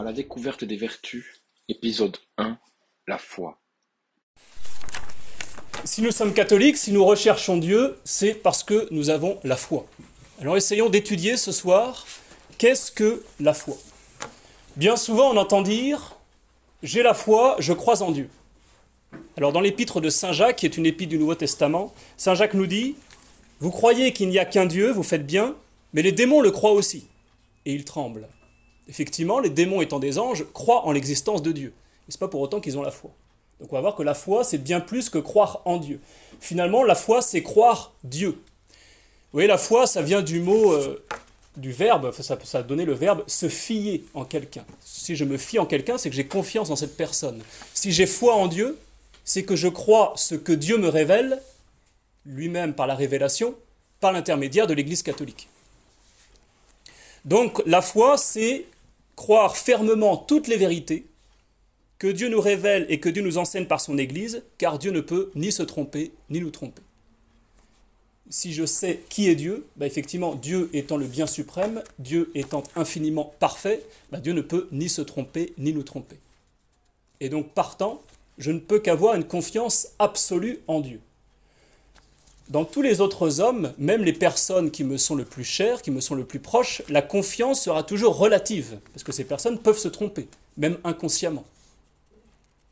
à la découverte des vertus, épisode 1, la foi. Si nous sommes catholiques, si nous recherchons Dieu, c'est parce que nous avons la foi. Alors essayons d'étudier ce soir qu'est-ce que la foi? Bien souvent on entend dire j'ai la foi, je crois en Dieu. Alors dans l'épître de Saint Jacques, qui est une épître du Nouveau Testament, Saint Jacques nous dit Vous croyez qu'il n'y a qu'un Dieu, vous faites bien, mais les démons le croient aussi, et ils tremblent. Effectivement, les démons étant des anges, croient en l'existence de Dieu. Et ce pas pour autant qu'ils ont la foi. Donc on va voir que la foi, c'est bien plus que croire en Dieu. Finalement, la foi, c'est croire Dieu. Vous voyez, la foi, ça vient du mot, euh, du verbe, ça, ça a donné le verbe se fier en quelqu'un. Si je me fie en quelqu'un, c'est que j'ai confiance en cette personne. Si j'ai foi en Dieu, c'est que je crois ce que Dieu me révèle, lui-même par la révélation, par l'intermédiaire de l'Église catholique. Donc la foi, c'est croire fermement toutes les vérités que Dieu nous révèle et que Dieu nous enseigne par son Église, car Dieu ne peut ni se tromper, ni nous tromper. Si je sais qui est Dieu, bah effectivement, Dieu étant le bien suprême, Dieu étant infiniment parfait, bah Dieu ne peut ni se tromper, ni nous tromper. Et donc, partant, je ne peux qu'avoir une confiance absolue en Dieu. Dans tous les autres hommes, même les personnes qui me sont le plus chères, qui me sont le plus proches, la confiance sera toujours relative, parce que ces personnes peuvent se tromper, même inconsciemment.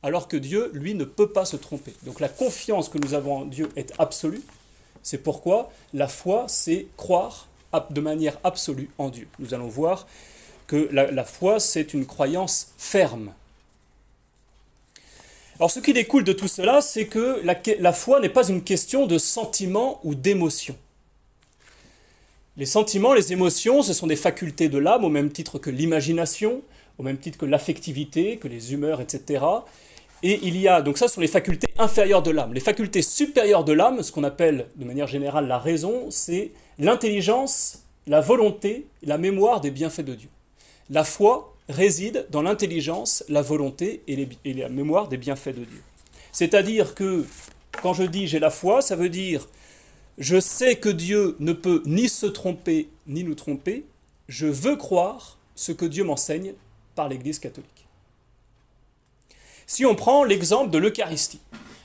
Alors que Dieu, lui, ne peut pas se tromper. Donc la confiance que nous avons en Dieu est absolue. C'est pourquoi la foi, c'est croire de manière absolue en Dieu. Nous allons voir que la, foi, c'est une croyance ferme, alors ce qui découle de tout cela, c'est que la, foi n'est pas une question de sentiment ou d'émotion. Les sentiments, les émotions, ce sont des facultés de l'âme au même titre que l'imagination, au même titre que l'affectivité, que les humeurs, etc. Et il y a, donc ça ce sont les facultés inférieures de l'âme. Les facultés supérieures de l'âme, ce qu'on appelle de manière générale la raison, c'est l'intelligence, la volonté, la mémoire des bienfaits de Dieu. La foi, réside dans l'intelligence, la volonté et, la mémoire des bienfaits de Dieu. C'est-à-dire que quand je dis j'ai la foi, ça veut dire je sais que Dieu ne peut ni se tromper ni nous tromper, je veux croire ce que Dieu m'enseigne par l'Église catholique. Si on prend l'exemple de l'Eucharistie,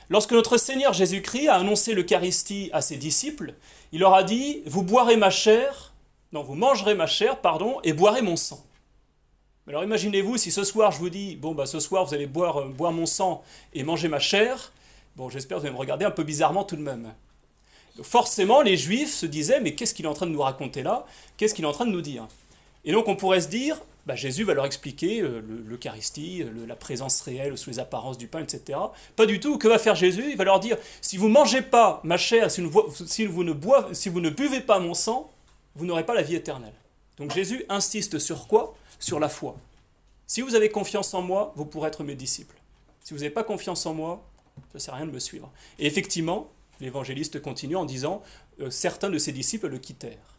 lorsque notre Seigneur Jésus-Christ a annoncé l'Eucharistie à ses disciples, il leur a dit Vous boirez ma chair, non, vous mangerez ma chair, pardon, et boirez mon sang. Alors imaginez-vous si ce soir je vous dis, bon bah ce soir vous allez boire, euh, boire mon sang et manger ma chair, bon j'espère que vous allez me regarder un peu bizarrement tout de même. forcément les juifs se disaient, mais qu'est-ce qu'il est en train de nous raconter là? Qu'est-ce qu'il est en train de nous dire? Et donc on pourrait se dire, bah, Jésus va leur expliquer euh, l'Eucharistie, euh, la présence réelle sous les apparences du pain, etc. Pas du tout. Que va faire Jésus? Il va leur dire si vous ne mangez pas ma chair, ne, si vous ne buvez pas mon sang, vous n'aurez pas la vie éternelle. Donc Jésus insiste sur quoi? Sur la foi. Si vous avez confiance en moi, vous pourrez être mes disciples. Si vous n'avez pas confiance en moi, ça ne sert à rien de me suivre. Et effectivement, l'évangéliste continue en disant euh, certains de ses disciples le quittèrent.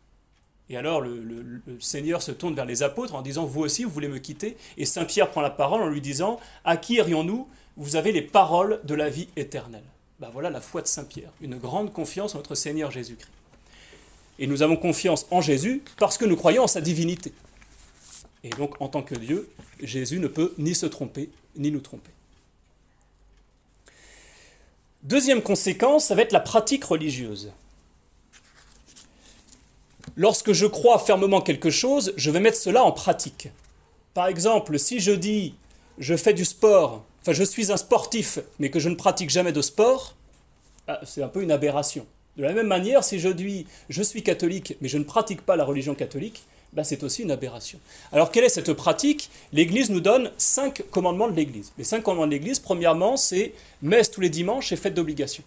Et alors le, Seigneur se tourne vers les apôtres en disant Vous aussi, vous voulez me quitter? Et Saint Pierre prend la parole en lui disant À qui irions-nous? Vous avez les paroles de la vie éternelle. Ben voilà la foi de Saint Pierre, une grande confiance en notre Seigneur Jésus-Christ. Et nous avons confiance en Jésus parce que nous croyons en sa divinité. Et donc, en tant que Dieu, Jésus ne peut ni se tromper, ni nous tromper. Deuxième conséquence, ça va être la pratique religieuse. Lorsque je crois fermement quelque chose, je vais mettre cela en pratique. Par exemple, si je dis je fais du sport, enfin je suis un sportif, mais que je ne pratique jamais de sport, ah, c'est un peu une aberration. De la même manière, si je dis je suis catholique, mais je ne pratique pas la religion catholique, ben, c'est aussi une aberration. Alors quelle est cette pratique? L'Église nous donne cinq commandements de l'Église. Les cinq commandements de l'Église, premièrement, c'est messe tous les dimanches et fête d'obligation.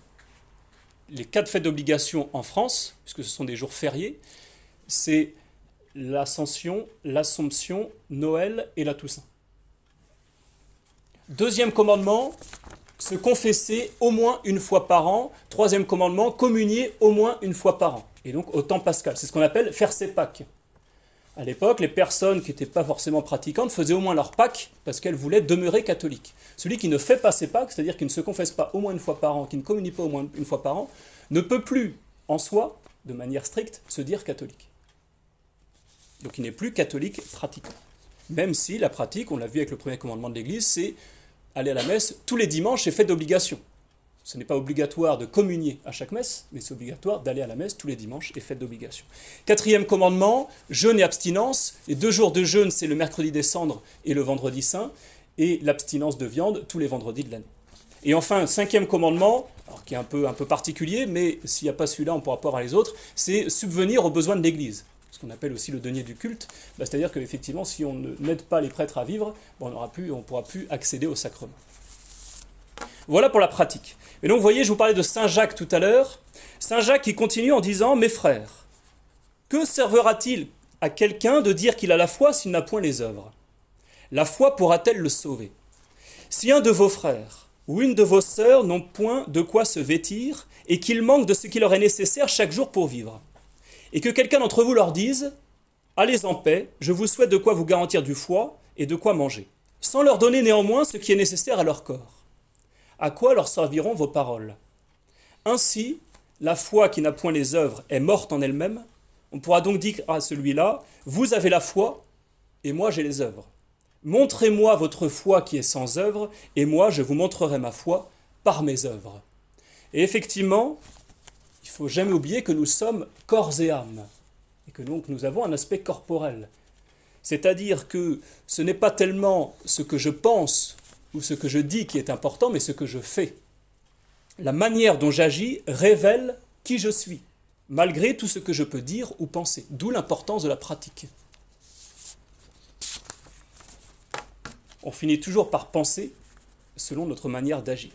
Les quatre fêtes d'obligation en France, puisque ce sont des jours fériés, c'est l'Ascension, l'Assomption, Noël et la Toussaint. Deuxième commandement, se confesser au moins une fois par an. Troisième commandement, communier au moins une fois par an. Et donc au temps pascal. C'est ce qu'on appelle faire ses Pâques. À l'époque, les personnes qui n'étaient pas forcément pratiquantes faisaient au moins leur Pâques parce qu'elles voulaient demeurer catholiques. Celui qui ne fait pas ses Pâques, c'est-à-dire qui ne se confesse pas au moins une fois par an, qui ne communie pas au moins une fois par an, ne peut plus, en soi, de manière stricte, se dire catholique. Donc il n'est plus catholique pratiquant. Même si la pratique, on l'a vu avec le premier commandement de l'Église, c'est aller à la messe tous les dimanches et fait d'obligation. Ce n'est pas obligatoire de communier à chaque messe, mais c'est obligatoire d'aller à la messe tous les dimanches et fête d'obligation. Quatrième commandement, jeûne et abstinence. Les deux jours de jeûne, c'est le mercredi des cendres et le vendredi saint, et l'abstinence de viande tous les vendredis de l'année. Et enfin, cinquième commandement, qui est un peu, particulier, mais s'il n'y a pas celui-là, on pourra pas avoir les autres, c'est subvenir aux besoins de l'Église ce qu'on appelle aussi le denier du culte, bah, c'est-à-dire qu'effectivement, si on n'aide pas les prêtres à vivre, on ne pourra plus accéder au sacrement. Voilà pour la pratique. Et donc, vous voyez, je vous parlais de Saint Jacques tout à l'heure. Saint Jacques qui continue en disant Mes frères, que servira-t-il à quelqu'un de dire qu'il a la foi s'il n'a point les œuvres? La foi pourra-t-elle le sauver? Si un de vos frères ou une de vos sœurs n'ont point de quoi se vêtir et qu'il manque de ce qui leur est nécessaire chaque jour pour vivre, et que quelqu'un d'entre vous leur dise Allez en paix, je vous souhaite de quoi vous garantir du foie et de quoi manger, sans leur donner néanmoins ce qui est nécessaire à leur corps. À quoi leur serviront vos paroles? Ainsi, la foi qui n'a point les œuvres est morte en elle-même. On pourra donc dire à celui-là Vous avez la foi, et moi j'ai les œuvres. Montrez-moi votre foi qui est sans œuvre, et moi je vous montrerai ma foi par mes œuvres. Et effectivement, il faut jamais oublier que nous sommes corps et âme, et que donc nous avons un aspect corporel. C'est-à-dire que ce n'est pas tellement ce que je pense ce que je dis qui est important, mais ce que je fais. La manière dont j'agis révèle qui je suis, malgré tout ce que je peux dire ou penser, d'où l'importance de la pratique. On finit toujours par penser selon notre manière d'agir.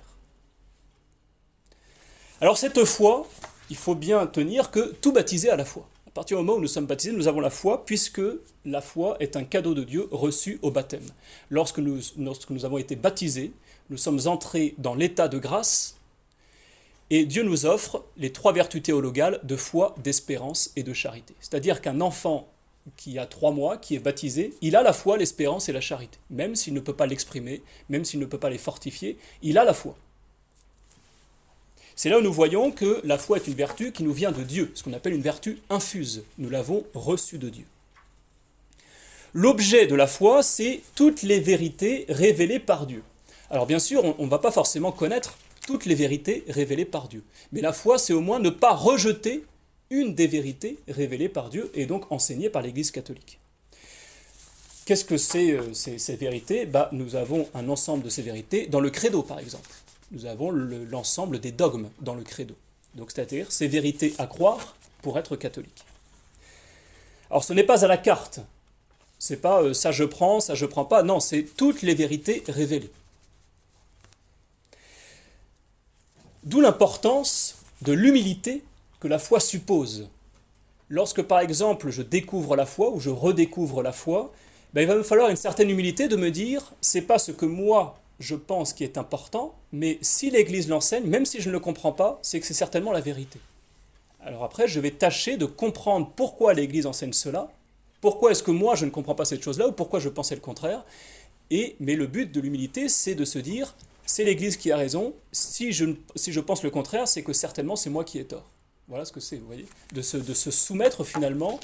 Alors cette foi, il faut bien tenir que tout baptisé a la foi. À partir du moment où nous sommes baptisés, nous avons la foi, puisque la foi est un cadeau de Dieu reçu au baptême. Lorsque nous, lorsque nous avons été baptisés, nous sommes entrés dans l'état de grâce, et Dieu nous offre les trois vertus théologales de foi, d'espérance et de charité. C'est-à-dire qu'un enfant qui a trois mois, qui est baptisé, il a la foi, l'espérance et la charité. Même s'il ne peut pas l'exprimer, même s'il ne peut pas les fortifier, il a la foi. C'est là où nous voyons que la foi est une vertu qui nous vient de Dieu, ce qu'on appelle une vertu infuse. Nous l'avons reçue de Dieu. L'objet de la foi, c'est toutes les vérités révélées par Dieu. Alors bien sûr, on ne va pas forcément connaître toutes les vérités révélées par Dieu. Mais la foi, c'est au moins ne pas rejeter une des vérités révélées par Dieu et donc enseignées par l'Église catholique. Qu'est-ce que c'est euh, ces, ces, vérités? Bah, Nous avons un ensemble de ces vérités dans le credo, par exemple nous avons l'ensemble des dogmes dans le credo. Donc c'est-à-dire ces vérités à croire pour être catholique. Alors ce n'est pas à la carte. C'est pas euh, ça je prends, ça je prends pas. Non, c'est toutes les vérités révélées. D'où l'importance de l'humilité que la foi suppose. Lorsque par exemple je découvre la foi ou je redécouvre la foi, ben, il va me falloir une certaine humilité de me dire c'est pas ce que moi je pense, qui est important, mais si l'Église l'enseigne, même si je ne le comprends pas, c'est que c'est certainement la vérité. Alors après, je vais tâcher de comprendre pourquoi l'Église enseigne cela, pourquoi est-ce que moi je ne comprends pas cette chose-là, ou pourquoi je pensais le contraire. Et, mais le but de l'humilité, c'est de se dire, c'est l'Église qui a raison, si je, si je pense le contraire, c'est que certainement c'est moi qui ai tort. Voilà ce que c'est, vous voyez, de se, de se soumettre finalement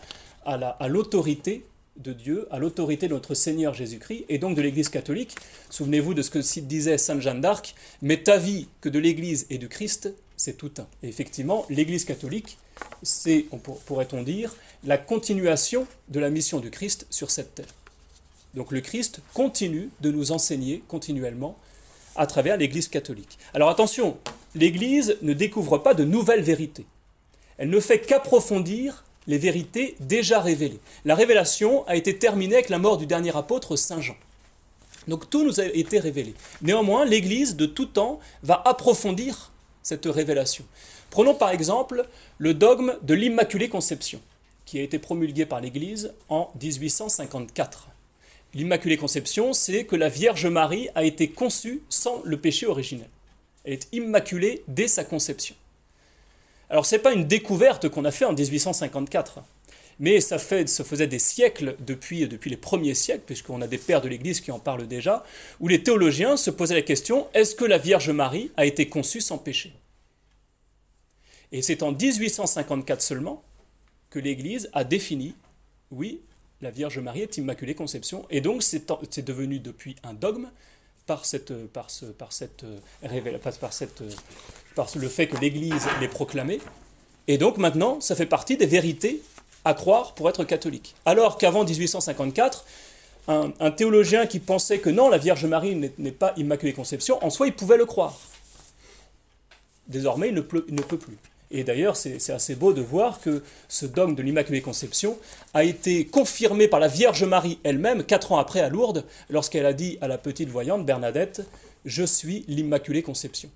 à l'autorité de Dieu, à l'autorité de notre Seigneur Jésus-Christ et donc de l'Église catholique. Souvenez-vous de ce que disait Sainte Jeanne d'Arc, mais ta vie que de l'Église et du Christ, c'est tout un. Et effectivement, l'Église catholique, c'est, pourrait-on dire, la continuation de la mission du Christ sur cette terre. Donc le Christ continue de nous enseigner continuellement à travers l'Église catholique. Alors attention, l'Église ne découvre pas de nouvelles vérités. Elle ne fait qu'approfondir les vérités déjà révélées. La révélation a été terminée avec la mort du dernier apôtre Saint Jean. Donc tout nous a été révélé. Néanmoins, l'Église de tout temps va approfondir cette révélation. Prenons par exemple le dogme de l'Immaculée Conception, qui a été promulgué par l'Église en 1854. L'Immaculée Conception, c'est que la Vierge Marie a été conçue sans le péché originel. Elle est immaculée dès sa conception. Alors ce n'est pas une découverte qu'on a fait en 1854, mais ça, fait, faisait des siècles depuis, depuis les premiers siècles, puisqu'on a des pères de l'Église qui en parlent déjà, où les théologiens se posaient la question, est-ce que la Vierge Marie a été conçue sans péché? Et c'est en 1854 seulement que l'Église a défini, oui, la Vierge Marie est Immaculée Conception. Et donc c'est devenu depuis un dogme par, cette, par, par, cette, cette, par le fait que l'Église l'ait proclamé. Et donc maintenant, ça fait partie des vérités à croire pour être catholique. Alors qu'avant 1854, un, un, théologien qui pensait que non, la Vierge Marie n'est pas Immaculée Conception, en soi, il pouvait le croire. Désormais, il ne, il ne peut plus. Et d'ailleurs, c'est assez beau de voir que ce dogme de l'Immaculée Conception a été confirmé par la Vierge Marie elle-même, quatre ans après à Lourdes, lorsqu'elle a dit à la petite voyante Bernadette Je suis l'Immaculée Conception.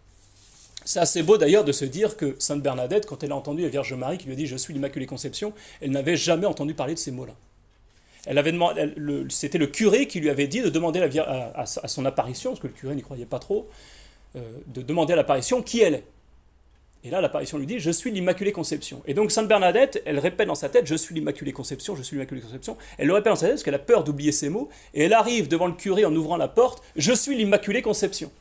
C'est assez beau d'ailleurs de se dire que Sainte Bernadette, quand elle a entendu la Vierge Marie qui lui a dit Je suis l'Immaculée Conception, elle n'avait jamais entendu parler de ces mots-là. Elle avait c'était le curé qui lui avait dit de demander à, son apparition, parce que le curé n'y croyait pas trop, euh, de demander à l'apparition qui elle est. Et là, l'apparition lui dit Je suis l'Immaculée Conception. Et donc, Sainte Bernadette, elle répète dans sa tête Je suis l'Immaculée Conception, je suis l'Immaculée Conception. Elle le répète dans sa tête parce qu'elle a peur d'oublier ces mots. Et elle arrive devant le curé en ouvrant la porte Je suis l'Immaculée Conception.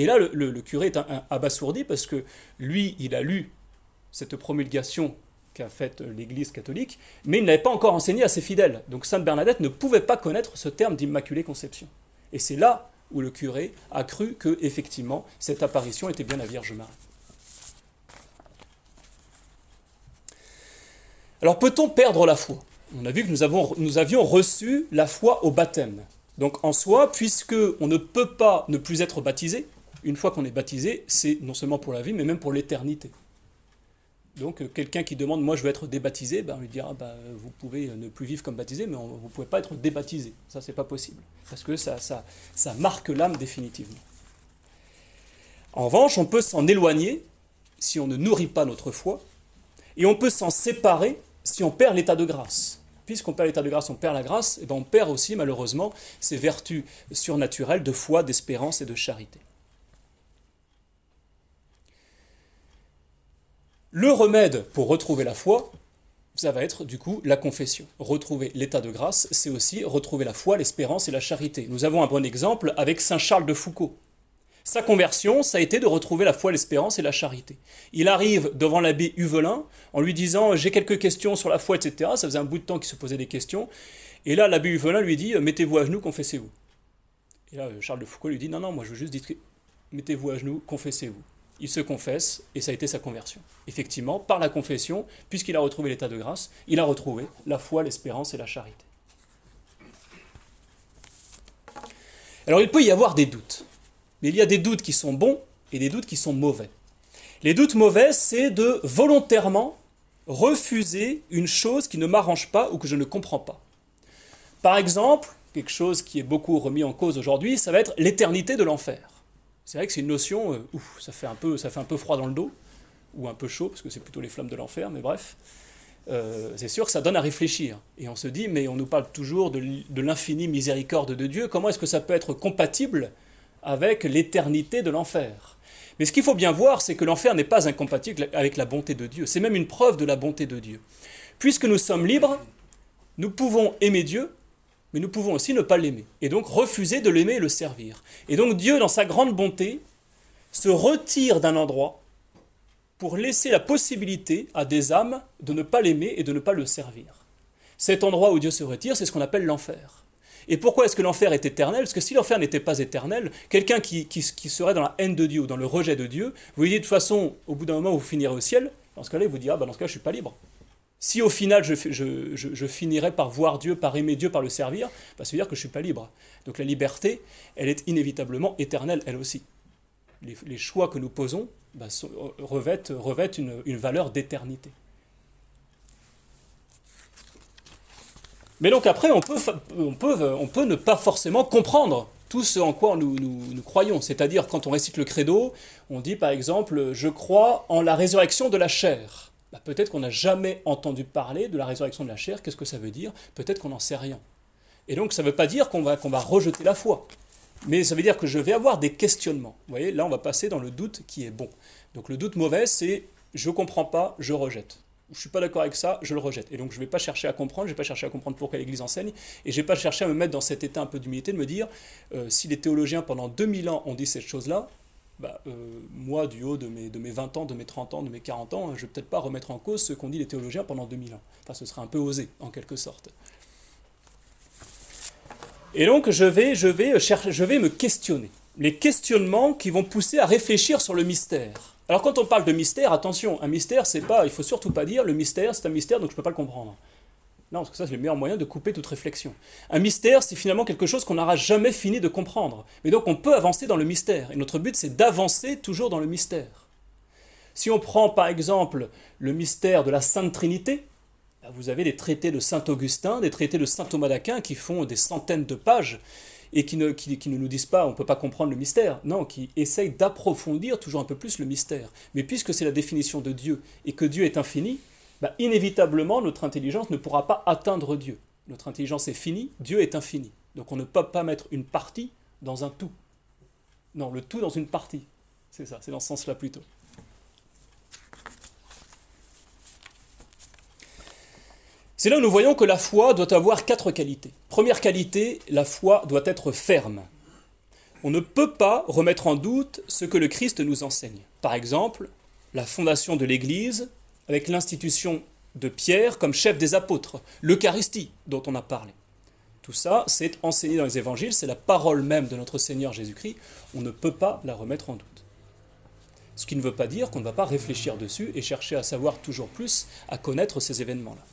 Et là, le, curé est abasourdi parce que lui, il a lu cette promulgation qu'a faite l'Église catholique, mais il n'avait pas encore enseigné à ses fidèles. Donc, Sainte Bernadette ne pouvait pas connaître ce terme d'Immaculée Conception. Et c'est là où le curé a cru que, effectivement, cette apparition était bien la Vierge Marie. Alors peut-on perdre la foi? On a vu que nous, avons, nous avions reçu la foi au baptême. Donc en soi, puisque on ne peut pas ne plus être baptisé, une fois qu'on est baptisé, c'est non seulement pour la vie, mais même pour l'éternité. Donc euh, quelqu'un qui demande, moi je veux être débaptisé, ben, on lui dira, ben, vous pouvez ne plus vivre comme baptisé, mais vous ne pouvez pas être débaptisé. Ça, c'est pas possible. Parce que ça marque l'âme définitivement. En revanche, on peut s'en éloigner si on ne nourrit pas notre foi, et on peut s'en séparer si on perd l'état de grâce. Puisqu'on perd l'état de grâce, on perd la grâce, et ben on perd aussi malheureusement ces vertus surnaturelles de foi, d'espérance et de charité. Le remède pour retrouver la foi, ça va être du coup la confession. Retrouver l'état de grâce, c'est aussi retrouver la foi, l'espérance et la charité. Nous avons un bon exemple avec Saint Charles de Foucault. Sa conversion, ça a été de retrouver la foi, l'espérance et la charité. Il arrive devant l'abbé Huvelin en lui disant J'ai quelques questions sur la foi, etc. Ça faisait un bout de temps qu'il se posait des questions. Et là, l'abbé Huvelin lui dit Mettez-vous à genoux, confessez-vous. Et là, Charles de Foucault lui dit Non, non, moi je veux juste dire Mettez-vous à genoux, confessez-vous. Il se confesse et ça a été sa conversion. Effectivement, par la confession, puisqu'il a retrouvé l'état de grâce, il a retrouvé la foi, l'espérance et la charité. Alors il peut y avoir des doutes. Mais il y a des doutes qui sont bons et des doutes qui sont mauvais. Les doutes mauvais, c'est de volontairement refuser une chose qui ne m'arrange pas ou que je ne comprends pas. Par exemple, quelque chose qui est beaucoup remis en cause aujourd'hui, ça va être l'éternité de l'enfer. C'est vrai que c'est une notion, euh, ouf, ça fait, un peu, ça fait un peu froid dans le dos, ou un peu chaud, parce que c'est plutôt les flammes de l'enfer, mais bref. Euh, c'est sûr que ça donne à réfléchir. Et on se dit, mais on nous parle toujours de, de l'infinie miséricorde de Dieu, comment est-ce que ça peut être compatible avec l'éternité de l'enfer? Mais ce qu'il faut bien voir, c'est que l'enfer n'est pas incompatible avec la bonté de Dieu. C'est même une preuve de la bonté de Dieu. Puisque nous sommes libres, nous pouvons aimer Dieu, mais nous pouvons aussi ne pas l'aimer. Et donc refuser de l'aimer et le servir. Et donc Dieu, dans sa grande bonté, se retire d'un endroit pour laisser la possibilité à des âmes de ne pas l'aimer et de ne pas le servir. Cet endroit où Dieu se retire, c'est ce qu'on appelle l'enfer. Et pourquoi est-ce que l'enfer est éternel? Parce que si l'enfer n'était pas éternel, quelqu'un qui, serait dans la haine de Dieu ou dans le rejet de Dieu, vous lui dites de toute façon, au bout d'un moment, vous finirez au ciel. Dans ce cas-là, il vous dira, bah, dans ce cas, je ne suis pas libre. Si au final, je, finirais par voir Dieu, par aimer Dieu, par le servir, bah, ça veut dire que je ne suis pas libre. Donc la liberté, elle est inévitablement éternelle, elle aussi. Les, choix que nous posons bah, revêtent, une valeur d'éternité. Mais donc après, on peut, ne pas forcément comprendre tout ce en quoi nous, croyons. C'est-à-dire, quand on récite le credo, on dit par exemple Je crois en la résurrection de la chair. Bah, peut-être qu'on n'a jamais entendu parler de la résurrection de la chair. Qu'est-ce que ça veut dire? Peut-être qu'on n'en sait rien. Et donc, ça ne veut pas dire qu'on va, rejeter la foi. Mais ça veut dire que je vais avoir des questionnements. Vous voyez, là, on va passer dans le doute qui est bon. Donc, le doute mauvais, c'est je ne comprends pas, je rejette je ne suis pas d'accord avec ça, je le rejette. Et donc je ne vais pas chercher à comprendre, je ne vais pas chercher à comprendre pourquoi l'Église enseigne, et je ne vais pas chercher à me mettre dans cet état un peu d'humilité, de me dire, euh, si les théologiens pendant 2000 ans ont dit cette chose-là, bah, euh, moi, du haut de mes, de mes 20 ans, de mes 30 ans, de mes 40 ans, je ne vais peut-être pas remettre en cause ce qu'ont dit les théologiens pendant 2000 ans. Enfin, ce serait un peu osé, en quelque sorte. Et donc je vais, je, vais chercher, je vais me questionner. Les questionnements qui vont pousser à réfléchir sur le mystère. Alors quand on parle de mystère, attention, un mystère, c'est pas, il faut surtout pas dire le mystère, c'est un mystère, donc je ne peux pas le comprendre. Non, parce que ça, c'est le meilleur moyen de couper toute réflexion. Un mystère, c'est finalement quelque chose qu'on n'aura jamais fini de comprendre. Mais donc, on peut avancer dans le mystère. Et notre but, c'est d'avancer toujours dans le mystère. Si on prend, par exemple, le mystère de la Sainte Trinité, vous avez des traités de Saint Augustin, des traités de Saint Thomas d'Aquin qui font des centaines de pages et qui ne, qui, ne nous disent pas on ne peut pas comprendre le mystère, non, qui essayent d'approfondir toujours un peu plus le mystère. Mais puisque c'est la définition de Dieu et que Dieu est infini, bah, inévitablement, notre intelligence ne pourra pas atteindre Dieu. Notre intelligence est finie, Dieu est infini. Donc on ne peut pas mettre une partie dans un tout. Non, le tout dans une partie. C'est ça, c'est dans ce sens-là plutôt. C'est là où nous voyons que la foi doit avoir quatre qualités. Première qualité, la foi doit être ferme. On ne peut pas remettre en doute ce que le Christ nous enseigne. Par exemple, la fondation de l'Église avec l'institution de Pierre comme chef des apôtres, l'Eucharistie dont on a parlé. Tout ça, c'est enseigné dans les évangiles, c'est la parole même de notre Seigneur Jésus-Christ, on ne peut pas la remettre en doute. Ce qui ne veut pas dire qu'on ne va pas réfléchir dessus et chercher à savoir toujours plus, à connaître ces événements-là.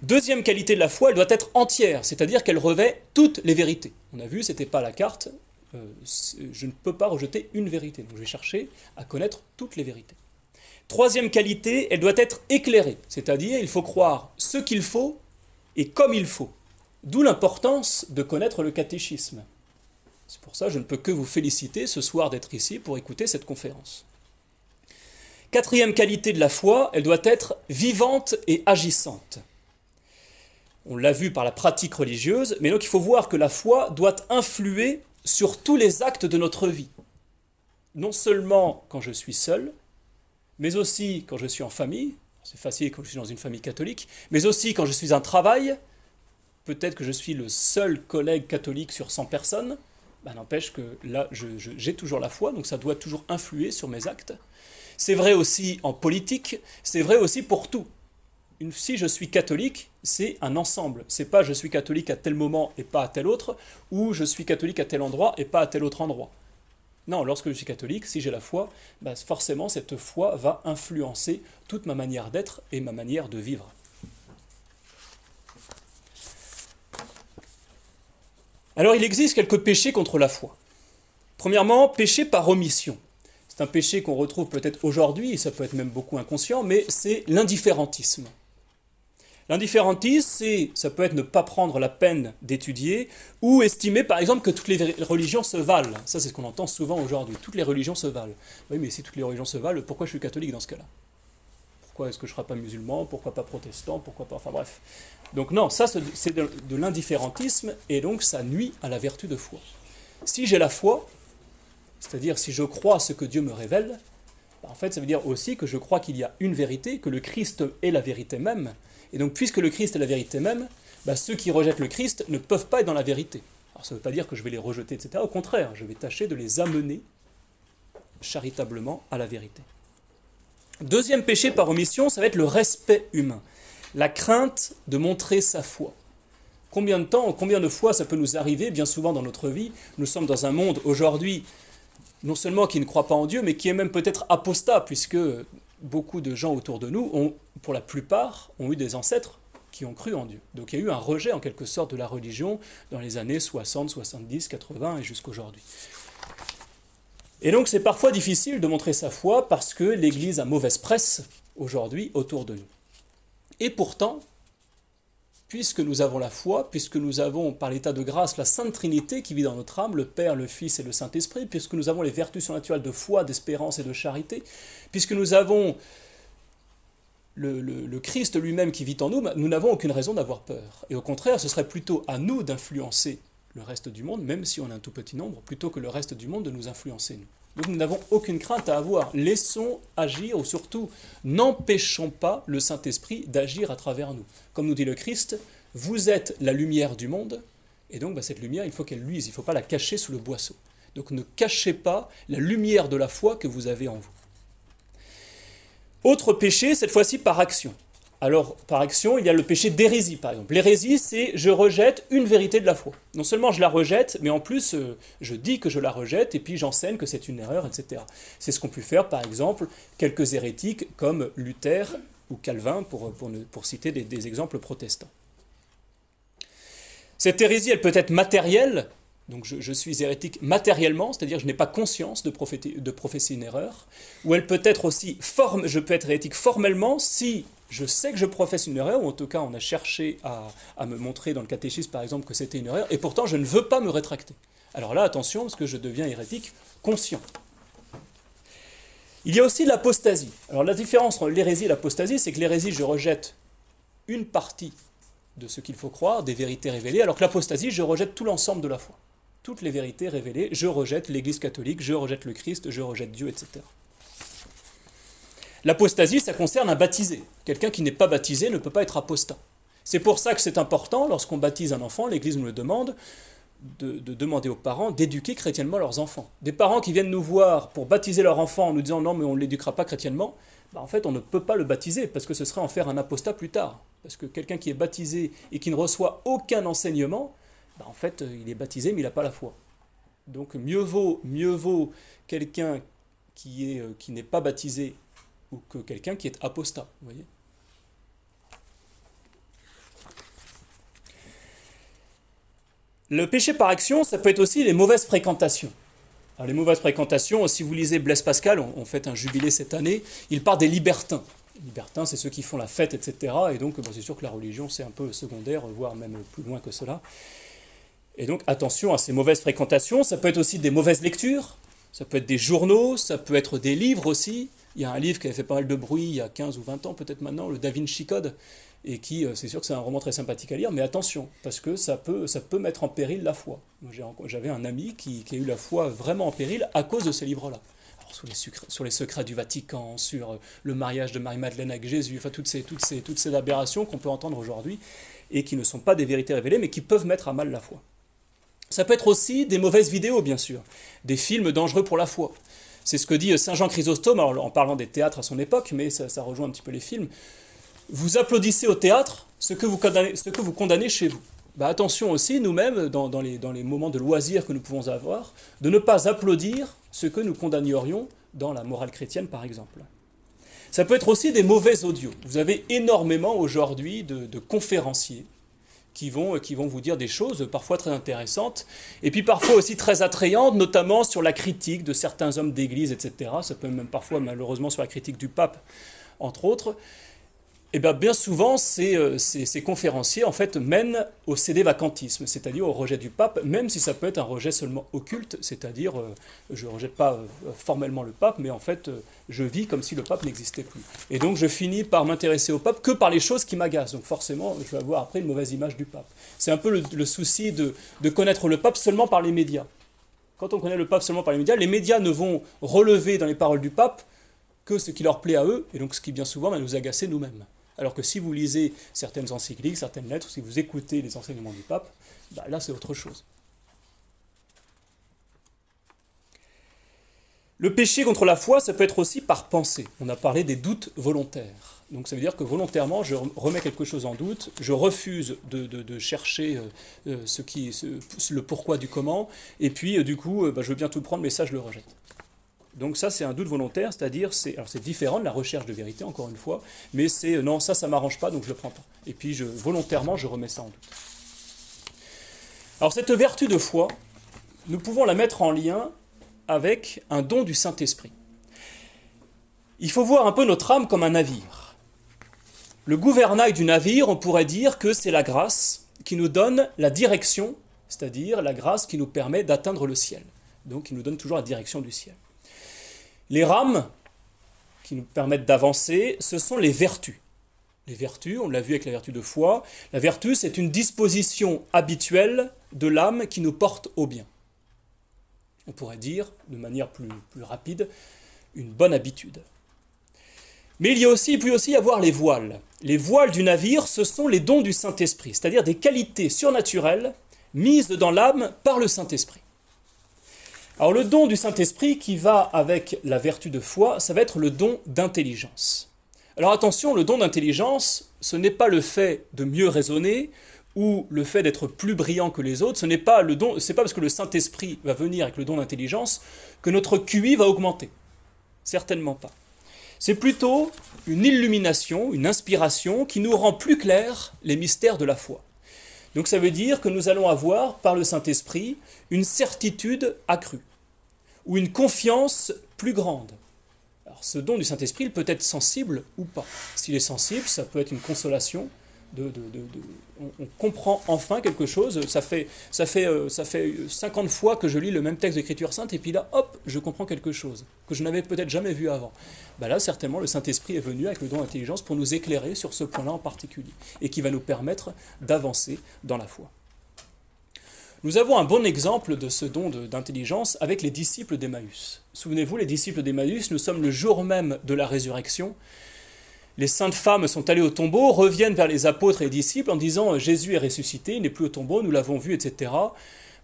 Deuxième qualité de la foi, elle doit être entière, c'est-à-dire qu'elle revêt toutes les vérités. On a vu, ce n'était pas la carte, euh, je ne peux pas rejeter une vérité, donc je vais chercher à connaître toutes les vérités. Troisième qualité, elle doit être éclairée, c'est-à-dire il faut croire ce qu'il faut et comme il faut. D'où l'importance de connaître le catéchisme. C'est pour ça que je ne peux que vous féliciter ce soir d'être ici pour écouter cette conférence. Quatrième qualité de la foi, elle doit être vivante et agissante. On l'a vu par la pratique religieuse, mais donc il faut voir que la foi doit influer sur tous les actes de notre vie. Non seulement quand je suis seul, mais aussi quand je suis en famille, c'est facile quand je suis dans une famille catholique, mais aussi quand je suis en travail, peut-être que je suis le seul collègue catholique sur 100 personnes, bah, n'empêche que là, j'ai toujours la foi, donc ça doit toujours influer sur mes actes. C'est vrai aussi en politique, c'est vrai aussi pour tout. Si je suis catholique, c'est un ensemble. C'est pas je suis catholique à tel moment et pas à tel autre, ou je suis catholique à tel endroit et pas à tel autre endroit. Non, lorsque je suis catholique, si j'ai la foi, bah, forcément cette foi va influencer toute ma manière d'être et ma manière de vivre. Alors il existe quelques péchés contre la foi. Premièrement, péché par omission. C'est un péché qu'on retrouve peut-être aujourd'hui, ça peut être même beaucoup inconscient, mais c'est l'indifférentisme. L'indifférentisme, c'est, ça peut être ne pas prendre la peine d'étudier ou estimer par exemple que toutes les religions se valent. Ça, c'est ce qu'on entend souvent aujourd'hui. Toutes les religions se valent. Oui, mais si toutes les religions se valent, pourquoi je suis catholique dans ce cas-là? Pourquoi est-ce que je ne serai pas musulman? Pourquoi pas protestant? Pourquoi pas Enfin bref. Donc non, ça c'est de, de l'indifférentisme et donc ça nuit à la vertu de foi. Si j'ai la foi, c'est-à-dire si je crois ce que Dieu me révèle, en fait ça veut dire aussi que je crois qu'il y a une vérité, que le Christ est la vérité même, et donc, puisque le Christ est la vérité même, bah, ceux qui rejettent le Christ ne peuvent pas être dans la vérité. Alors, ça ne veut pas dire que je vais les rejeter, etc. Au contraire, je vais tâcher de les amener charitablement à la vérité. Deuxième péché par omission, ça va être le respect humain, la crainte de montrer sa foi. Combien de temps, combien de fois ça peut nous arriver, bien souvent dans notre vie Nous sommes dans un monde aujourd'hui, non seulement qui ne croit pas en Dieu, mais qui est même peut-être apostat, puisque beaucoup de gens autour de nous, ont, pour la plupart, ont eu des ancêtres qui ont cru en Dieu. Donc il y a eu un rejet en quelque sorte de la religion dans les années 60, 70, 80 et jusqu'aujourd'hui. Et donc c'est parfois difficile de montrer sa foi parce que l'Église a mauvaise presse aujourd'hui autour de nous. Et pourtant, puisque nous avons la foi, puisque nous avons par l'état de grâce la Sainte Trinité qui vit dans notre âme, le Père, le Fils et le Saint-Esprit, puisque nous avons les vertus surnaturelles de foi, d'espérance et de charité, puisque nous avons le, Christ lui-même qui vit en nous, nous n'avons aucune raison d'avoir peur. Et au contraire, ce serait plutôt à nous d'influencer le reste du monde, même si on a un tout petit nombre, plutôt que le reste du monde de nous influencer, nous. Nous n'avons aucune crainte à avoir. Laissons agir, ou surtout, n'empêchons pas le Saint-Esprit d'agir à travers nous. Comme nous dit le Christ, vous êtes la lumière du monde, et donc bah, cette lumière, il faut qu'elle luise, il ne faut pas la cacher sous le boisseau. Donc ne cachez pas la lumière de la foi que vous avez en vous. Autre péché, cette fois-ci par action. Alors, par action, il y a le péché d'hérésie, par exemple. L'hérésie, c'est je rejette une vérité de la foi. Non seulement je la rejette, mais en plus, euh, je dis que je la rejette, et puis j'enseigne que c'est une erreur, etc. C'est ce qu'ont pu faire, par exemple, quelques hérétiques comme Luther ou Calvin, pour, pour, citer des exemples protestants. Cette hérésie, elle peut être matérielle, donc je, suis hérétique matériellement, c'est-à-dire je n'ai pas conscience de, professer une erreur, ou elle peut être aussi, forme, je peux être hérétique formellement si je sais que je professe une erreur, ou en tout cas on a cherché à, me montrer dans le catéchisme par exemple que c'était une erreur, et pourtant je ne veux pas me rétracter. Alors là, attention, parce que je deviens hérétique conscient. Il y a aussi l'apostasie. Alors la différence entre l'hérésie et l'apostasie, c'est que l'hérésie, je rejette une partie de ce qu'il faut croire, des vérités révélées, alors que l'apostasie, je rejette tout l'ensemble de la foi. Toutes les vérités révélées, je rejette l'Église catholique, je rejette le Christ, je rejette Dieu, etc. L'apostasie, ça concerne un baptisé. Quelqu'un qui n'est pas baptisé ne peut pas être apostat. C'est pour ça que c'est important, lorsqu'on baptise un enfant, l'Église nous le demande, de, demander aux parents d'éduquer chrétiennement leurs enfants. Des parents qui viennent nous voir pour baptiser leur enfant en nous disant non mais on ne l'éduquera pas chrétiennement, bah, en fait on ne peut pas le baptiser parce que ce serait en faire un apostat plus tard. Parce que quelqu'un qui est baptisé et qui ne reçoit aucun enseignement, bah, en fait il est baptisé mais il n'a pas la foi. Donc mieux vaut, mieux vaut quelqu'un qui, est, euh, qui n'est pas baptisé ou que quelqu'un qui est apostat. Vous voyez Le péché par action, ça peut être aussi les mauvaises fréquentations. Les mauvaises fréquentations, si vous lisez Blaise Pascal, on, fait un jubilé cette année, il part des libertins. Les libertins, c'est ceux qui font la fête, etc. Et donc, c'est sûr que la religion, c'est un peu secondaire, voire même plus loin que cela. Et donc, attention à ces mauvaises fréquentations. Ça peut être aussi des mauvaises lectures, ça peut être des journaux, ça peut être des livres aussi. Il y a un livre qui avait fait pas mal de bruit il y a 15 ou 20 ans, peut-être maintenant, le Da Vinci Code, et qui, euh, c'est sûr que c'est un roman très sympathique à lire, mais attention, parce que ça peut, ça peut mettre en péril la foi. J'avais un ami qui, a eu la foi vraiment en péril à cause de ces livres-là. Sur les, sur les, secrets du Vatican, sur euh, le mariage de Marie-Madeleine avec Jésus, enfin toutes ces, toutes ces, toutes ces aberrations qu'on peut entendre aujourd'hui et qui ne sont pas des vérités révélées, mais qui peuvent mettre à mal la foi. Ça peut être aussi des mauvaises vidéos, bien sûr, des films dangereux pour la foi. C'est ce que dit Saint Jean Chrysostome, en parlant des théâtres à son époque, mais ça, rejoint un petit peu les films vous applaudissez au théâtre ce que vous condamnez, ce que vous condamnez chez vous. Bah, attention aussi, nous-mêmes, dans, dans, les, dans les moments de loisir que nous pouvons avoir, de ne pas applaudir ce que nous condamnerions dans la morale chrétienne, par exemple. Ça peut être aussi des mauvais audios. Vous avez énormément aujourd'hui de, conférenciers qui vont, qui vont vous dire des choses parfois très intéressantes, et puis parfois aussi très attrayantes, notamment sur la critique de certains hommes d'église, etc. Ça peut même parfois, malheureusement, sur la critique du pape, entre autres. Eh bien, bien souvent, euh, ces, conférenciers en fait mènent au cédé vacantisme, c'est-à-dire au rejet du pape, même si ça peut être un rejet seulement occulte, c'est-à-dire euh, je ne rejette pas euh, formellement le pape, mais en fait je vis comme si le pape n'existait plus. Et donc je finis par m'intéresser au pape que par les choses qui m'agacent. Donc forcément, je vais avoir après une mauvaise image du pape. C'est un peu le, souci de connaître le pape seulement par les médias. Quand on connaît le pape seulement par les médias, les médias ne vont relever dans les paroles du pape que ce qui leur plaît à eux, et donc ce qui bien souvent va nous agacer nous-mêmes. Alors que si vous lisez certaines encycliques, certaines lettres, si vous écoutez les enseignements du pape, bah, là c'est autre chose. Le péché contre la foi, ça peut être aussi par pensée. On a parlé des doutes volontaires. Donc ça veut dire que volontairement, je remets quelque chose en doute, je refuse de, chercher euh, euh, le pourquoi du comment, et puis euh, du coup, bah, je veux bien tout prendre, mais ça, je le rejette. Donc ça, c'est un doute volontaire, c'est-à-dire, c'est, alors c'est différent de la recherche de vérité, encore une fois, mais c'est euh, non, ça, ça m'arrange pas, donc je le prends pas. Et puis, je, volontairement, je remets ça en doute. Alors cette vertu de foi, nous pouvons la mettre en lien avec un don du Saint-Esprit. Il faut voir un peu notre âme comme un navire. Le gouvernail du navire, on pourrait dire que c'est la grâce qui nous donne la direction, c'est-à-dire la grâce qui nous permet d'atteindre le ciel. Donc qui nous donne toujours la direction du ciel. Les rames qui nous permettent d'avancer, ce sont les vertus. Les vertus, on l'a vu avec la vertu de foi, la vertu c'est une disposition habituelle de l'âme qui nous porte au bien. On pourrait dire, de manière plus, rapide, une bonne habitude. Mais il y a aussi, il peut aussi y avoir les voiles. Les voiles du navire, ce sont les dons du Saint-Esprit, c'est-à-dire des qualités surnaturelles mises dans l'âme par le Saint-Esprit. Alors le don du Saint-Esprit qui va avec la vertu de foi, ça va être le don d'intelligence. Alors attention, le don d'intelligence, ce n'est pas le fait de mieux raisonner ou le fait d'être plus brillant que les autres, ce n'est pas le don, c'est pas parce que le Saint-Esprit va venir avec le don d'intelligence que notre QI va augmenter. Certainement pas. C'est plutôt une illumination, une inspiration qui nous rend plus clairs les mystères de la foi. Donc ça veut dire que nous allons avoir, par le Saint-Esprit, une certitude accrue, ou une confiance plus grande. Alors ce don du Saint-Esprit, il peut être sensible ou pas. S'il est sensible, ça peut être une consolation, on, comprend enfin quelque chose. Ça fait, ça, fait, euh, ça fait 50 fois que je lis le même texte d'Écriture sainte, et puis là, hop, je comprends quelque chose que je n'avais peut-être jamais vu avant. Ben là, certainement, le Saint-Esprit est venu avec le don d'intelligence pour nous éclairer sur ce point-là en particulier, et qui va nous permettre d'avancer dans la foi. Nous avons un bon exemple de ce don d'intelligence avec les disciples d'Emmaüs. Souvenez-vous, les disciples d'Emmaüs, nous sommes le jour même de la résurrection, les saintes femmes sont allées au tombeau, reviennent vers les apôtres et les disciples en disant Jésus est ressuscité, il n'est plus au tombeau, nous l'avons vu, etc.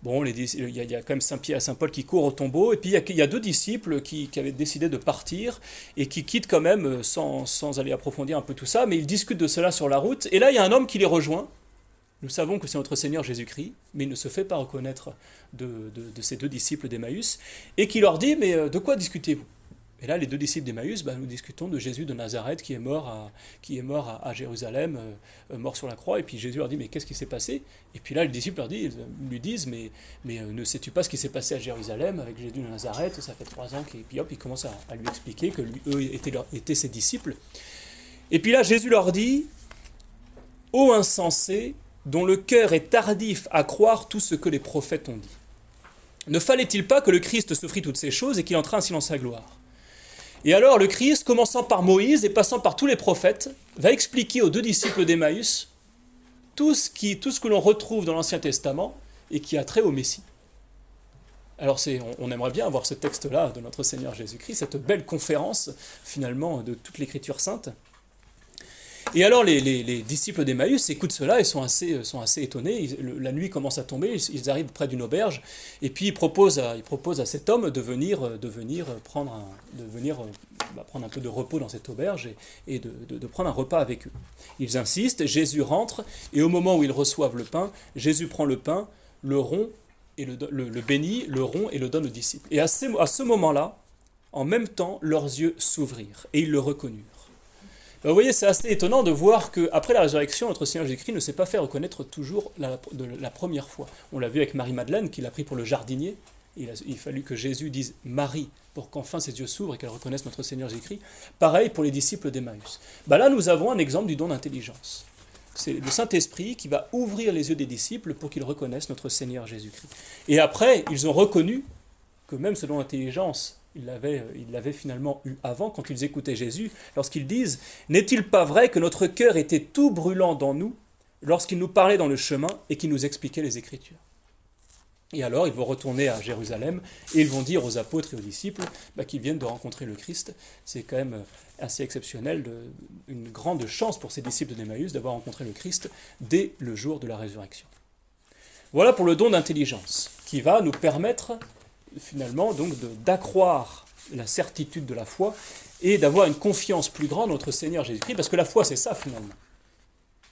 Bon, il y, a, quand même Saint Pierre et Saint Paul qui courent au tombeau, et puis il y a, deux disciples qui, avaient décidé de partir et qui quittent quand même euh, sans, aller approfondir un peu tout ça, mais ils discutent de cela sur la route. Et là, il y a un homme qui les rejoint. Nous savons que c'est notre Seigneur Jésus-Christ, mais il ne se fait pas reconnaître de, de ces deux disciples d'Emmaüs, et qui leur dit Mais euh, de quoi discutez-vous? Et là, les deux disciples d'Emmaüs, bah, nous discutons de Jésus de Nazareth qui est mort à, qui est mort à, Jérusalem, euh, euh, mort sur la croix. Et puis Jésus leur dit, mais qu'est-ce qui s'est passé? Et puis là, les disciples leur disent, lui disent, mais, mais ne sais-tu pas ce qui s'est passé à Jérusalem avec Jésus de Nazareth? Ça fait trois ans. Et puis hop, ils commencent à, lui expliquer que eux étaient, étaient ses disciples. Et puis là, Jésus leur dit, ô insensé, dont le cœur est tardif à croire tout ce que les prophètes ont dit. Ne fallait-il pas que le Christ s'offrit toutes ces choses et qu'il entra ainsi dans sa gloire? Et alors le Christ, commençant par Moïse et passant par tous les prophètes, va expliquer aux deux disciples d'Emmaüs tout ce, que l'on retrouve dans l'Ancien Testament et qui a trait au Messie. Alors on, aimerait bien avoir ce texte-là de notre Seigneur Jésus-Christ, cette belle conférence finalement de toute l'Écriture sainte. Et alors les, disciples d'Emmaüs écoutent cela et sont assez, assez étonnés. la nuit commence à tomber, ils, arrivent près d'une auberge, et puis ils proposent à, cet homme de venir, prendre, un, peu de repos dans cette auberge et, de, prendre un repas avec eux. Ils insistent, Jésus rentre, et au moment où ils reçoivent le pain, Jésus prend le pain, le rompt, et le, bénit, le rompt et le donne aux disciples. Et à ce moment-là, en même temps, leurs yeux s'ouvrirent, et ils le reconnurent. Bah, vous voyez, c'est assez étonnant de voir qu'après la résurrection, notre Seigneur Jésus-Christ ne s'est pas fait reconnaître toujours la, de la première fois. On l'a vu avec Marie-Madeleine, qui l'a pris pour le jardinier. Il a, fallu que Jésus dise Marie pour qu'enfin ses yeux s'ouvrent et qu'elle reconnaisse notre Seigneur Jésus-Christ. Pareil pour les disciples d'Emmaüs. Bah là, nous avons un exemple du don d'intelligence. C'est le Saint-Esprit qui va ouvrir les yeux des disciples pour qu'ils reconnaissent notre Seigneur Jésus-Christ. Et après, ils ont reconnu que même ce ils l'avaient finalement eu avant quand ils écoutaient Jésus, lorsqu'ils disent N'est-il pas vrai que notre cœur était tout brûlant dans nous lorsqu'il nous parlait dans le chemin et qu'il nous expliquait les Écritures? Et alors ils vont retourner à Jérusalem et ils vont dire aux apôtres et aux disciples bah, qu'ils viennent de rencontrer le Christ. C'est quand même assez exceptionnel, une grande chance pour ces disciples d'Emmaüs d'avoir rencontré le Christ dès le jour de la résurrection. Voilà pour le don d'intelligence qui va nous permettre finalement donc d'accroître la certitude de la foi et d'avoir une confiance plus grande dans notre Seigneur Jésus-Christ, parce que la foi c'est ça finalement.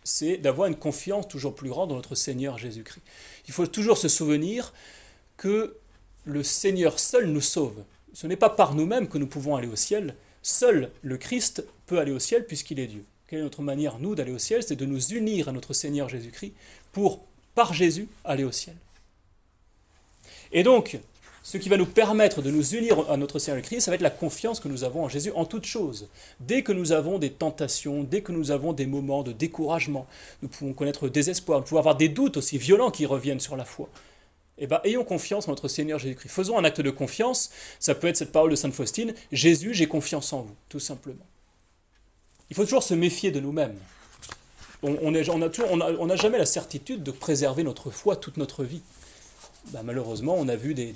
C'est d'avoir une confiance toujours plus grande dans notre Seigneur Jésus-Christ. Il faut toujours se souvenir que le Seigneur seul nous sauve. Ce n'est pas par nous-mêmes que nous pouvons aller au ciel. Seul le Christ peut aller au ciel puisqu'il est Dieu. Quelle est notre manière, nous, d'aller au ciel? C'est de nous unir à notre Seigneur Jésus-Christ pour, par Jésus, aller au ciel. Et donc, ce qui va nous permettre de nous unir à notre Seigneur Christ, ça va être la confiance que nous avons en Jésus en toutes choses. Dès que nous avons des tentations, dès que nous avons des moments de découragement, nous pouvons connaître le désespoir, nous pouvons avoir des doutes aussi violents qui reviennent sur la foi. Eh bien, ayons confiance en notre Seigneur Jésus-Christ. Faisons un acte de confiance. Ça peut être cette parole de Sainte Faustine Jésus, j'ai confiance en vous, tout simplement. Il faut toujours se méfier de nous-mêmes. On n'a jamais la certitude de préserver notre foi toute notre vie. Bah, malheureusement, on a vu des,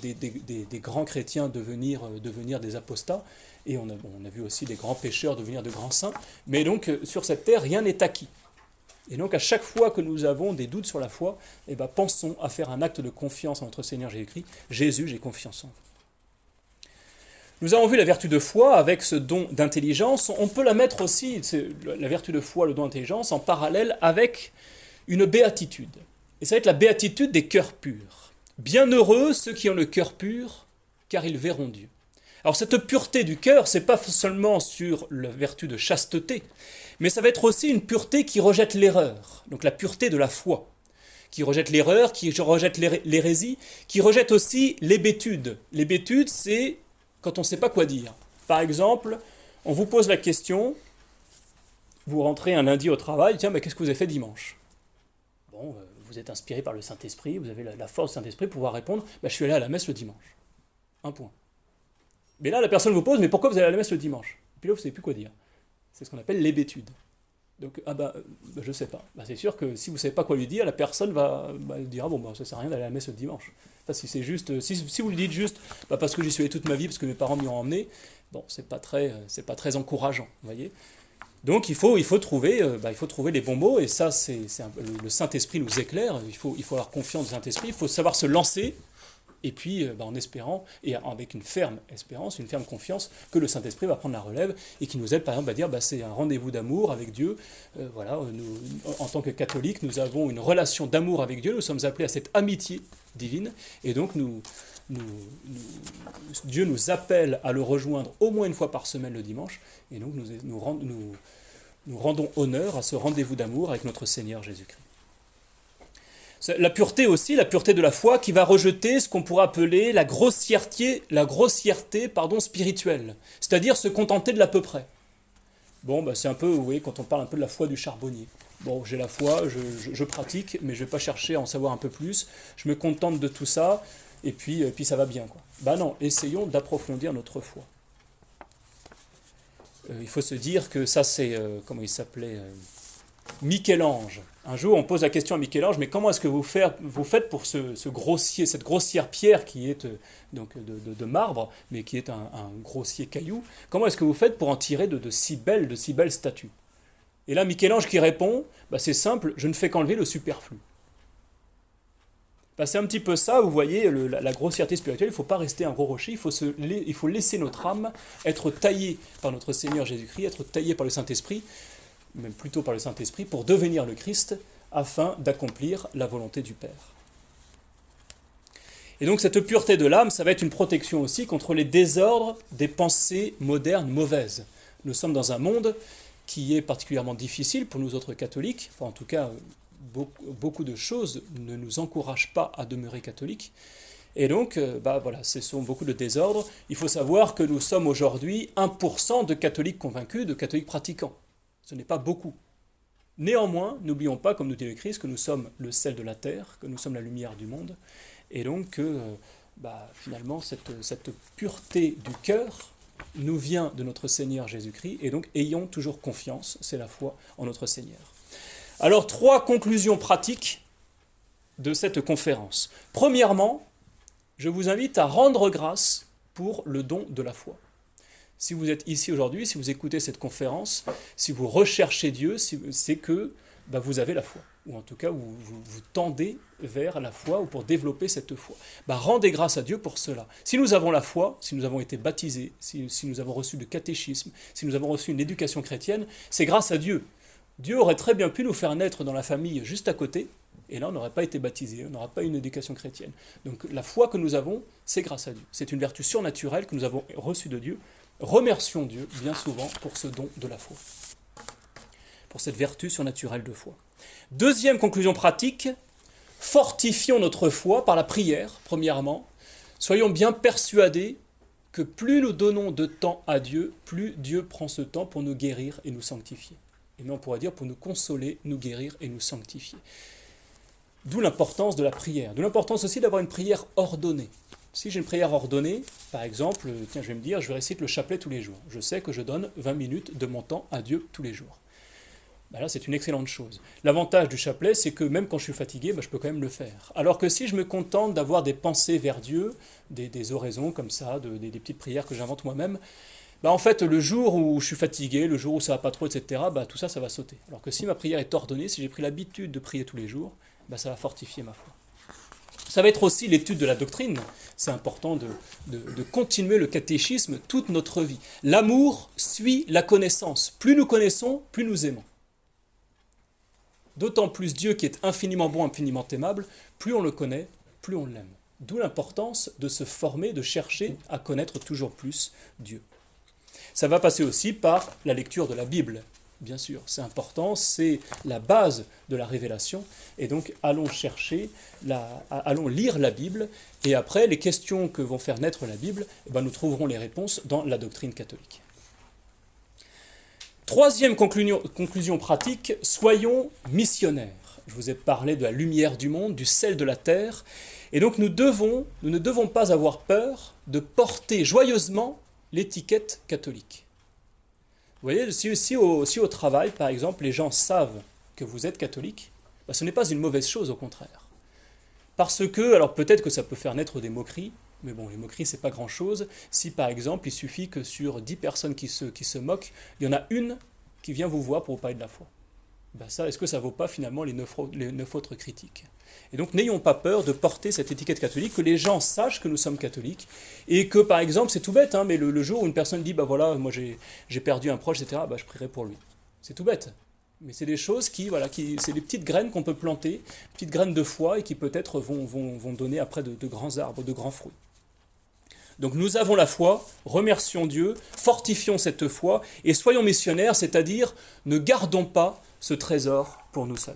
grands chrétiens devenir, euh, devenir, des apostats, et on a, on a, vu aussi des grands pécheurs devenir de grands saints. Mais donc, euh, sur cette terre, rien n'est acquis. Et donc, à chaque fois que nous avons des doutes sur la foi, eh ben, pensons à faire un acte de confiance en notre Seigneur Jésus-Christ. Jésus, j'ai confiance en vous. Nous avons vu la vertu de foi avec ce don d'intelligence. On peut la mettre aussi, la vertu de foi, le don d'intelligence, en parallèle avec une béatitude. Et ça va être la béatitude des cœurs purs. Bienheureux ceux qui ont le cœur pur, car ils verront Dieu. Alors cette pureté du cœur, c'est pas seulement sur la vertu de chasteté, mais ça va être aussi une pureté qui rejette l'erreur, donc la pureté de la foi, qui rejette l'erreur, qui rejette l'hérésie, qui rejette aussi l'hébétude. L'hébétude, c'est quand on ne sait pas quoi dire. Par exemple, on vous pose la question, vous rentrez un lundi au travail, tiens, mais qu'est-ce que vous avez fait dimanche? Bon, euh, vous êtes inspiré par le Saint-Esprit, vous avez la, force du Saint-Esprit pour pouvoir répondre, bah, je suis allé à la messe le dimanche. Un point. Mais là, la personne vous pose, mais pourquoi vous allez à la messe le dimanche? Puis là, vous ne savez plus quoi dire. C'est ce qu'on appelle l'hébétude. Donc, ah bah, bah je sais pas. Bah, c'est sûr que si vous ne savez pas quoi lui dire, la personne va, bah, dire ah bon, bah, ça sert à rien d'aller à la messe le dimanche. Enfin, si c'est juste, si, si, vous lui dites juste, bah, parce que j'y suis allé toute ma vie, parce que mes parents m'y ont emmené, bon, c'est pas très, c'est pas très encourageant, vous voyez. Donc il faut, il faut trouver, euh, bah, il faut trouver les bons mots, et ça, c'est, le Saint Esprit nous éclaire. Il faut, il faut avoir confiance au Saint Esprit. Il faut savoir se lancer et puis euh, bah, en espérant, et avec une ferme espérance, une ferme confiance, que le Saint-Esprit va prendre la relève et qui nous aide par exemple à dire bah, c'est un rendez-vous d'amour avec Dieu. Euh, voilà, en tant que catholiques, nous avons une relation d'amour avec Dieu, nous sommes appelés à cette amitié divine, et donc nous, Dieu nous appelle à le rejoindre au moins une fois par semaine le dimanche, et donc nous, nous, rendons honneur à ce rendez-vous d'amour avec notre Seigneur Jésus-Christ. La pureté aussi, la pureté de la foi, qui va rejeter ce qu'on pourrait appeler la grossièreté, la grossièreté pardon, spirituelle, c'est-à-dire se contenter de l'à peu près. Bon, bah, c'est un peu, vous voyez, quand on parle un peu de la foi du charbonnier. Bon, j'ai la foi, je, pratique, mais je ne vais pas chercher à en savoir un peu plus. Je me contente de tout ça, et puis, puis ça va bien. Quoi. Bah non, essayons d'approfondir notre foi. Euh, il faut se dire que ça, c'est, euh, comment il s'appelait euh, Michel-Ange. Un jour, on pose la question à Michel-Ange, mais comment est-ce que vous, faites pour ce, grossier, cette grossière pierre qui est euh, donc de, marbre, mais qui est un, grossier caillou Comment est-ce que vous faites pour en tirer de, si belles, de si belles statues? Et là, Michel-Ange qui répond, bah, c'est simple, je ne fais qu'enlever le superflu. Bah, c'est un petit peu ça, vous voyez, la, grossièreté spirituelle, il ne faut pas rester un gros rocher, il faut, il faut laisser notre âme être taillée par notre Seigneur Jésus-Christ, être taillée par le Saint-Esprit, même plutôt par le Saint-Esprit, pour devenir le Christ afin d'accomplir la volonté du Père. Et donc cette pureté de l'âme, ça va être une protection aussi contre les désordres des pensées modernes mauvaises. Nous sommes dans un monde qui est particulièrement difficile pour nous autres catholiques, enfin en tout cas beaucoup, de choses ne nous encouragent pas à demeurer catholiques. Et donc, euh, bah ce sont beaucoup de désordres. Il faut savoir que nous sommes aujourd'hui 1% de catholiques convaincus, de catholiques pratiquants. Ce n'est pas beaucoup. Néanmoins, n'oublions pas, comme nous dit le Christ, que nous sommes le sel de la terre, que nous sommes la lumière du monde, et donc que euh, bah, finalement cette, cette pureté du cœur nous vient de notre Seigneur Jésus-Christ, et donc ayons toujours confiance, c'est la foi en notre Seigneur. Alors, trois conclusions pratiques de cette conférence. Premièrement, je vous invite à rendre grâce pour le don de la foi. Si vous êtes ici aujourd'hui, si vous écoutez cette conférence, si vous recherchez Dieu, c'est que bah, vous avez la foi. Ou en tout cas, vous, vous, tendez vers la foi ou pour développer cette foi. Bah, rendez grâce à Dieu pour cela. Si nous avons la foi, si nous avons été baptisés, si, si nous avons reçu le catéchisme, si nous avons reçu une éducation chrétienne, c'est grâce à Dieu. Dieu aurait très bien pu nous faire naître dans la famille juste à côté, et là on n'aurait pas été baptisé, on n'aurait pas une éducation chrétienne. Donc la foi que nous avons, c'est grâce à Dieu. C'est une vertu surnaturelle que nous avons reçue de Dieu Remercions Dieu bien souvent pour ce don de la foi, pour cette vertu surnaturelle de foi. Deuxième conclusion pratique, fortifions notre foi par la prière, premièrement. Soyons bien persuadés que plus nous donnons de temps à Dieu, plus Dieu prend ce temps pour nous guérir et nous sanctifier. Et même on pourrait dire pour nous consoler, nous guérir et nous sanctifier. D'où l'importance de la prière. D'où l'importance aussi d'avoir une prière ordonnée. Si j'ai une prière ordonnée, par exemple, tiens, je vais me dire, je vais réciter le chapelet tous les jours. Je sais que je donne 20 minutes de mon temps à Dieu tous les jours. Ben là, c'est une excellente chose. L'avantage du chapelet, c'est que même quand je suis fatigué, ben, je peux quand même le faire. Alors que si je me contente d'avoir des pensées vers Dieu, des, oraisons comme ça, des, petites prières que j'invente moi-même, ben, en fait, le jour où je suis fatigué, le jour où ça va pas trop, etc., tout ça, ça va sauter. Alors que si ma prière est ordonnée, si j'ai pris l'habitude de prier tous les jours, ça va fortifier ma foi. Ça va être aussi l'étude de la doctrine. C'est important de, de, continuer le catéchisme toute notre vie. L'amour suit la connaissance. Plus nous connaissons, plus nous aimons. D'autant plus Dieu qui est infiniment bon, infiniment aimable, plus on le connaît, plus on l'aime. D'où l'importance de se former, de chercher à connaître toujours plus Dieu. Ça va passer aussi par la lecture de la Bible bien sûr, c'est important, c'est la base de la révélation. Et donc, allons chercher, allons lire la Bible, et après, les questions que vont faire naître la Bible, eh ben, nous trouverons les réponses dans la doctrine catholique. Troisième conclusion, conclusion pratique, soyons missionnaires. Je vous ai parlé de la lumière du monde, du sel de la terre, et donc nous devons, nous ne devons pas avoir peur de porter joyeusement l'étiquette catholique. Vous voyez, si, au, au, travail, par exemple, les gens savent que vous êtes catholique, bah, ce n'est pas une mauvaise chose, au contraire. Parce que, alors peut-être que ça peut faire naître des moqueries, mais bon, les moqueries, c'est pas grand-chose. Si par exemple, il suffit que sur 10 personnes qui se, qui se moquent, il y en a une qui vient vous voir pour vous parler de la foi. Ben ça, est-ce que ça vaut pas finalement les neuf, les neuf autres critiques? Et donc n'ayons pas peur de porter cette étiquette catholique, que les gens sachent que nous sommes catholiques, et que par exemple, c'est tout bête, hein, mais le, jour où une personne dit, bah voilà, moi j'ai perdu un proche, etc., bah, je prierai pour lui. C'est tout bête. Mais c'est des choses qui, voilà, qui, c'est des petites graines qu'on peut planter, petites graines de foi, et qui peut-être vont, vont, vont, donner après de grands arbres, de grands fruits. Donc nous avons la foi, remercions Dieu, fortifions cette foi, et soyons missionnaires, c'est-à-dire ne gardons pas ce trésor pour nous seuls.